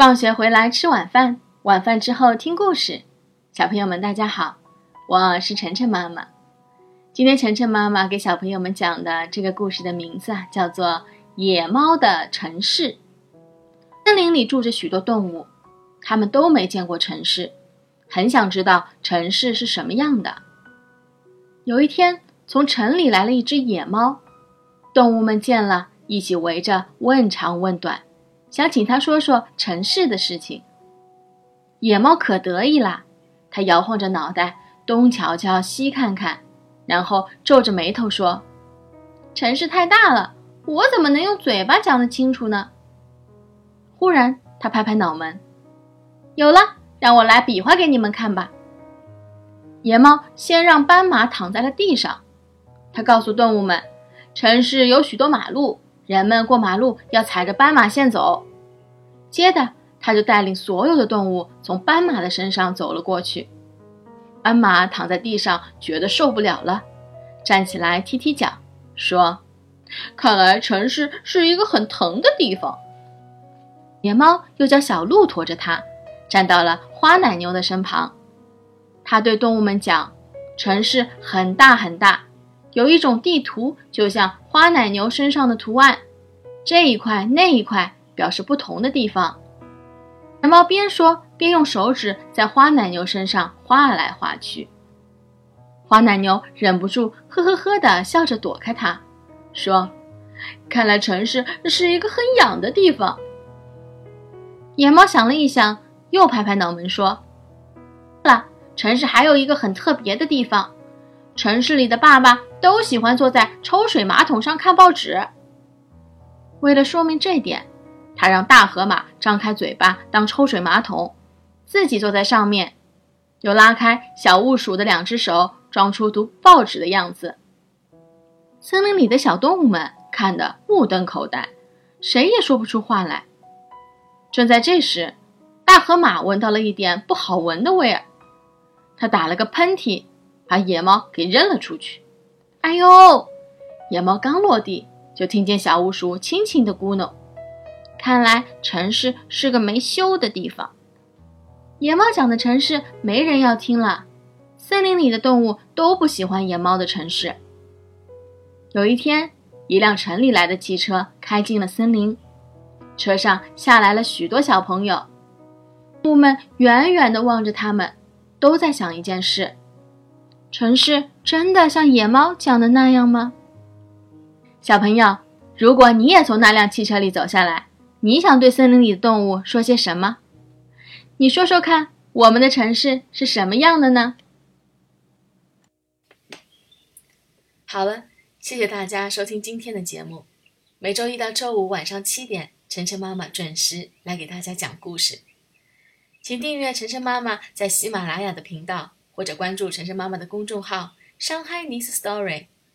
放学回来吃晚饭，晚饭之后听故事。小朋友们，大家好，我是晨晨妈妈。今天晨晨妈妈给小朋友们讲的这个故事的名字啊，叫做《野猫的城市》。森林里住着许多动物，它们都没见过城市，很想知道城市是什么样的。有一天，从城里来了一只野猫，动物们见了，一起围着问长问短。想请他说说城市的事情。野猫可得意啦，它摇晃着脑袋，东瞧瞧，西看看，然后皱着眉头说：“城市太大了，我怎么能用嘴巴讲得清楚呢？”忽然，它拍拍脑门：“有了，让我来比划给你们看吧。”野猫先让斑马躺在了地上，它告诉动物们：“城市有许多马路。”人们过马路要踩着斑马线走，接着他就带领所有的动物从斑马的身上走了过去。斑马躺在地上，觉得受不了了，站起来踢踢脚，说：“看来城市是一个很疼的地方。”野猫又叫小鹿驮着它，站到了花奶牛的身旁。他对动物们讲：“城市很大很大。”有一种地图，就像花奶牛身上的图案，这一块那一块表示不同的地方。蓝猫边说边用手指在花奶牛身上画来画去。花奶牛忍不住呵呵呵的笑着躲开它，说：“看来城市是一个很痒的地方。”野猫想了一想，又拍拍脑门说：“了，城市还有一个很特别的地方。”城市里的爸爸都喜欢坐在抽水马桶上看报纸。为了说明这点，他让大河马张开嘴巴当抽水马桶，自己坐在上面，又拉开小雾鼠的两只手，装出读报纸的样子。森林里的小动物们看得目瞪口呆，谁也说不出话来。正在这时，大河马闻到了一点不好闻的味儿，他打了个喷嚏。把野猫给扔了出去，哎呦！野猫刚落地，就听见小鼯鼠轻轻的咕哝：“看来城市是个没修的地方。”野猫讲的城市没人要听了，森林里的动物都不喜欢野猫的城市。有一天，一辆城里来的汽车开进了森林，车上下来了许多小朋友，动物们远远地望着他们，都在想一件事。城市真的像野猫讲的那样吗？小朋友，如果你也从那辆汽车里走下来，你想对森林里的动物说些什么？你说说看，我们的城市是什么样的呢？好了，谢谢大家收听今天的节目。每周一到周五晚上七点，晨晨妈妈准时来给大家讲故事，请订阅晨晨妈妈在喜马拉雅的频道。或者关注晨晨妈妈的公众号“上海 Nice Story”，